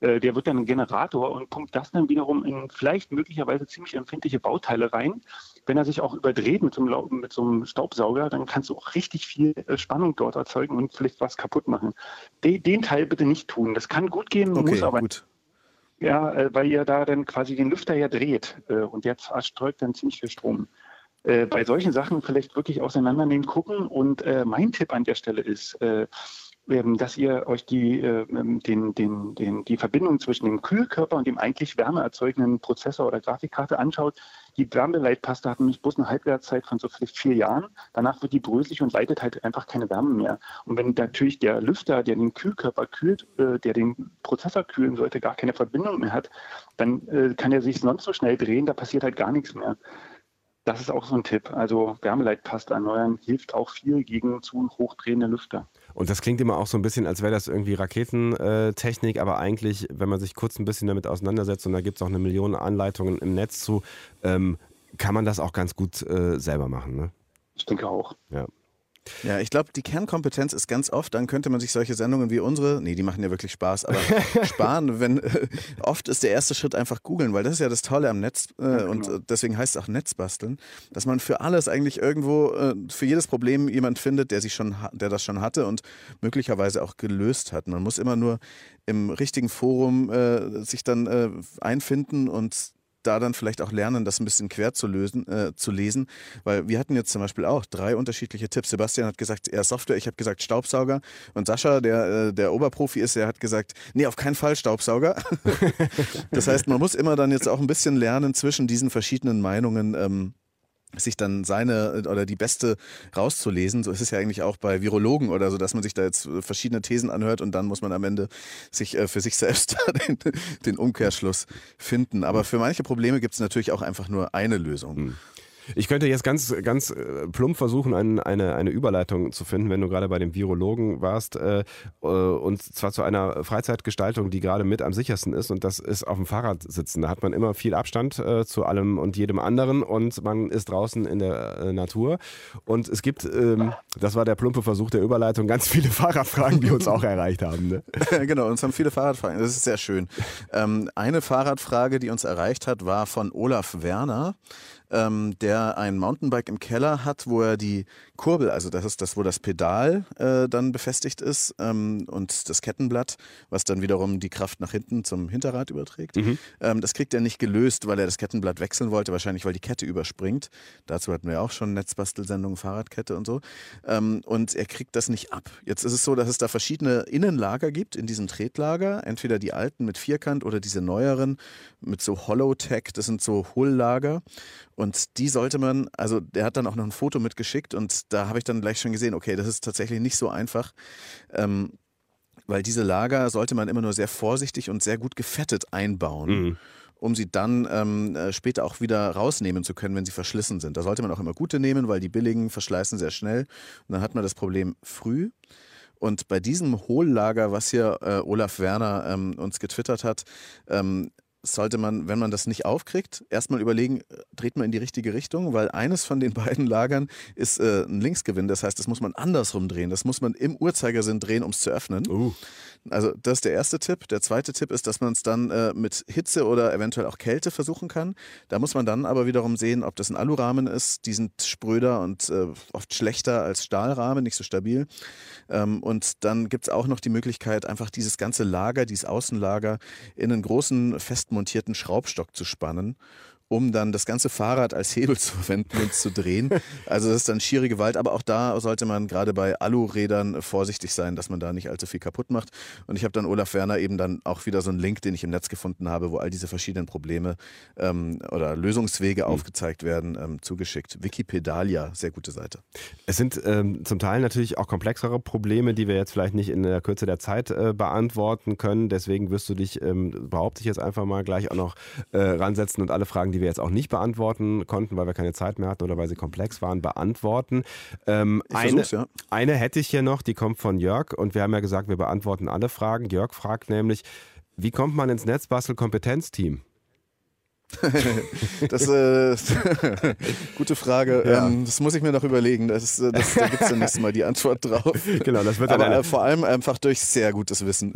Äh, der wird dann ein Generator und pumpt das dann wiederum in vielleicht möglicherweise ziemlich empfindliche Bauteile rein. Wenn er sich auch überdreht mit so einem, mit so einem Staubsauger, dann kannst du auch richtig viel äh, Spannung dort erzeugen und vielleicht was kaputt machen. Den, den Teil bitte nicht tun. Das kann gut gehen, okay, muss aber gut. Ja, äh, weil ihr da dann quasi den Lüfter ja dreht und der erzeugt dann ziemlich viel Strom. Bei solchen Sachen vielleicht wirklich auseinandernehmen, gucken. Und mein Tipp an der Stelle ist, ähm, dass ihr euch die, ähm, den, den, den, die Verbindung zwischen dem Kühlkörper und dem eigentlich wärmeerzeugenden Prozessor oder Grafikkarte anschaut. Die Wärmeleitpaste hat nämlich bloß eine Halbwertszeit von so vielleicht vier Jahren. Danach wird die bröselig und leitet halt einfach keine Wärme mehr. Und wenn natürlich der Lüfter, der den Kühlkörper kühlt, äh, der den Prozessor kühlen sollte, gar keine Verbindung mehr hat, dann äh, kann er sich sonst so schnell drehen, da passiert halt gar nichts mehr. Das ist auch so ein Tipp. Also Wärmeleitpaste erneuern hilft auch viel gegen zu hochdrehende Lüfter. Und das klingt immer auch so ein bisschen, als wäre das irgendwie Raketentechnik, aber eigentlich, wenn man sich kurz ein bisschen damit auseinandersetzt, und da gibt es auch eine Million Anleitungen im Netz zu, ähm, kann man das auch ganz gut äh, selber machen. Ne? Ich denke auch. Ja. Ja, ich glaube, die Kernkompetenz ist ganz oft, dann könnte man sich solche Sendungen wie unsere, nee, die machen ja wirklich Spaß, aber sparen, wenn äh, oft ist der erste Schritt einfach googeln, weil das ist ja das Tolle am Netz äh, ja, genau. und äh, deswegen heißt es auch Netzbasteln, dass man für alles eigentlich irgendwo, äh, für jedes Problem jemand findet, der sich schon, der das schon hatte und möglicherweise auch gelöst hat. Man muss immer nur im richtigen Forum äh, sich dann einfinden und da dann vielleicht auch lernen, das ein bisschen quer zu lösen, äh, zu lesen, weil wir hatten jetzt zum Beispiel auch drei unterschiedliche Tipps. Sebastian hat gesagt, er Software, ich habe gesagt Staubsauger und Sascha, der, äh, der Oberprofi ist, der hat gesagt, nee, auf keinen Fall Staubsauger. das heißt, man muss immer dann jetzt auch ein bisschen lernen zwischen diesen verschiedenen Meinungen. Ähm, sich dann seine oder die beste rauszulesen. So ist es ja eigentlich auch bei Virologen oder so, dass man sich da jetzt verschiedene Thesen anhört und dann muss man am Ende sich äh, für sich selbst den, den Umkehrschluss finden. Aber für manche Probleme gibt es natürlich auch einfach nur eine Lösung. Hm. Ich könnte jetzt ganz, ganz äh, plump versuchen, ein, eine, eine Überleitung zu finden, wenn du gerade bei dem Virologen warst. Äh, äh, und zwar zu einer Freizeitgestaltung, die gerade mit am sichersten ist. Und das ist auf dem Fahrrad sitzen. Da hat man immer viel Abstand äh, zu allem und jedem anderen. Und man ist draußen in der äh, Natur. Und es gibt, ähm, das war der plumpe Versuch der Überleitung, ganz viele Fahrradfragen, die uns auch erreicht haben. Ne? genau, uns haben viele Fahrradfragen. Das ist sehr schön. Ähm, eine Fahrradfrage, die uns erreicht hat, war von Olaf Werner ähm, der ein Mountainbike im Keller hat, wo er die Kurbel, also das ist das, wo das Pedal äh, dann befestigt ist ähm, und das Kettenblatt, was dann wiederum die Kraft nach hinten zum Hinterrad überträgt. Mhm. Ähm, das kriegt er nicht gelöst, weil er das Kettenblatt wechseln wollte, wahrscheinlich weil die Kette überspringt. Dazu hatten wir auch schon Netzbastelsendungen, Fahrradkette und so. Ähm, und er kriegt das nicht ab. Jetzt ist es so, dass es da verschiedene Innenlager gibt in diesem Tretlager, entweder die alten mit Vierkant oder diese neueren mit so Hollow-Tech, das sind so Hohllager. Und die sollte man, also der hat dann auch noch ein Foto mitgeschickt und da habe ich dann gleich schon gesehen, okay, das ist tatsächlich nicht so einfach. Ähm, weil diese Lager sollte man immer nur sehr vorsichtig und sehr gut gefettet einbauen. Mhm um sie dann ähm, äh, später auch wieder rausnehmen zu können, wenn sie verschlissen sind. Da sollte man auch immer gute nehmen, weil die billigen verschleißen sehr schnell. Und dann hat man das Problem früh. Und bei diesem Hohllager, was hier äh, Olaf Werner ähm, uns getwittert hat, ähm, sollte man, wenn man das nicht aufkriegt, erstmal überlegen, äh, dreht man in die richtige Richtung, weil eines von den beiden Lagern ist äh, ein Linksgewinn. Das heißt, das muss man andersrum drehen. Das muss man im Uhrzeigersinn drehen, um es zu öffnen. Uh. Also das ist der erste Tipp. Der zweite Tipp ist, dass man es dann äh, mit Hitze oder eventuell auch Kälte versuchen kann. Da muss man dann aber wiederum sehen, ob das ein Alurahmen ist. Die sind spröder und äh, oft schlechter als Stahlrahmen, nicht so stabil. Ähm, und dann gibt es auch noch die Möglichkeit, einfach dieses ganze Lager, dieses Außenlager in einen großen festmontierten Schraubstock zu spannen um dann das ganze Fahrrad als Hebel zu verwenden und zu drehen. Also das ist dann schiere Gewalt, aber auch da sollte man gerade bei Alurädern vorsichtig sein, dass man da nicht allzu viel kaputt macht. Und ich habe dann Olaf Werner eben dann auch wieder so einen Link, den ich im Netz gefunden habe, wo all diese verschiedenen Probleme ähm, oder Lösungswege mhm. aufgezeigt werden, ähm, zugeschickt. Wikipedalia, sehr gute Seite. Es sind ähm, zum Teil natürlich auch komplexere Probleme, die wir jetzt vielleicht nicht in der Kürze der Zeit äh, beantworten können. Deswegen wirst du dich, ähm, behaupte ich jetzt einfach mal, gleich auch noch äh, ransetzen und alle Fragen, die wir jetzt auch nicht beantworten konnten, weil wir keine Zeit mehr hatten oder weil sie komplex waren, beantworten. Ähm, eine, ja. eine hätte ich hier noch, die kommt von Jörg und wir haben ja gesagt, wir beantworten alle Fragen. Jörg fragt nämlich, wie kommt man ins Netzbastel-Kompetenzteam? das äh, gute Frage. Ja. Ähm, das muss ich mir noch überlegen. Das, äh, das, da gibt es dann nächstes Mal die Antwort drauf. Genau, das wird Aber eine, äh, vor allem einfach durch sehr gutes Wissen.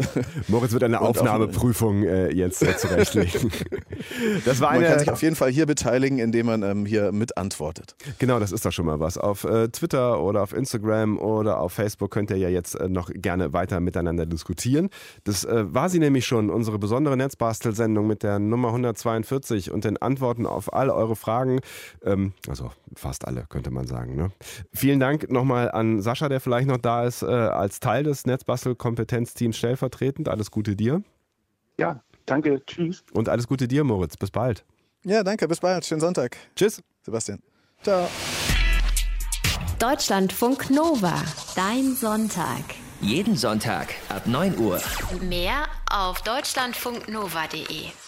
Moritz wird eine Aufnahmeprüfung äh, jetzt äh, zurechtlegen. Das war eine, man kann sich auf jeden Fall hier beteiligen, indem man ähm, hier mitantwortet. Genau, das ist doch schon mal was. Auf äh, Twitter oder auf Instagram oder auf Facebook könnt ihr ja jetzt noch gerne weiter miteinander diskutieren. Das war sie nämlich schon, unsere besondere Netzbastel-Sendung mit der Nummer 142 und den Antworten auf all eure Fragen. Ähm, also fast alle, könnte man sagen. Ne? Vielen Dank nochmal an Sascha, der vielleicht noch da ist, äh, als Teil des Netzbastel-Kompetenzteams stellvertretend. Alles Gute dir. Ja, danke. Tschüss. Und alles Gute dir, Moritz. Bis bald. Ja, danke. Bis bald. Schönen Sonntag. Tschüss. Sebastian. Ciao. Deutschlandfunk Nova. Dein Sonntag. Jeden Sonntag ab 9 Uhr. Mehr auf deutschlandfunknova.de.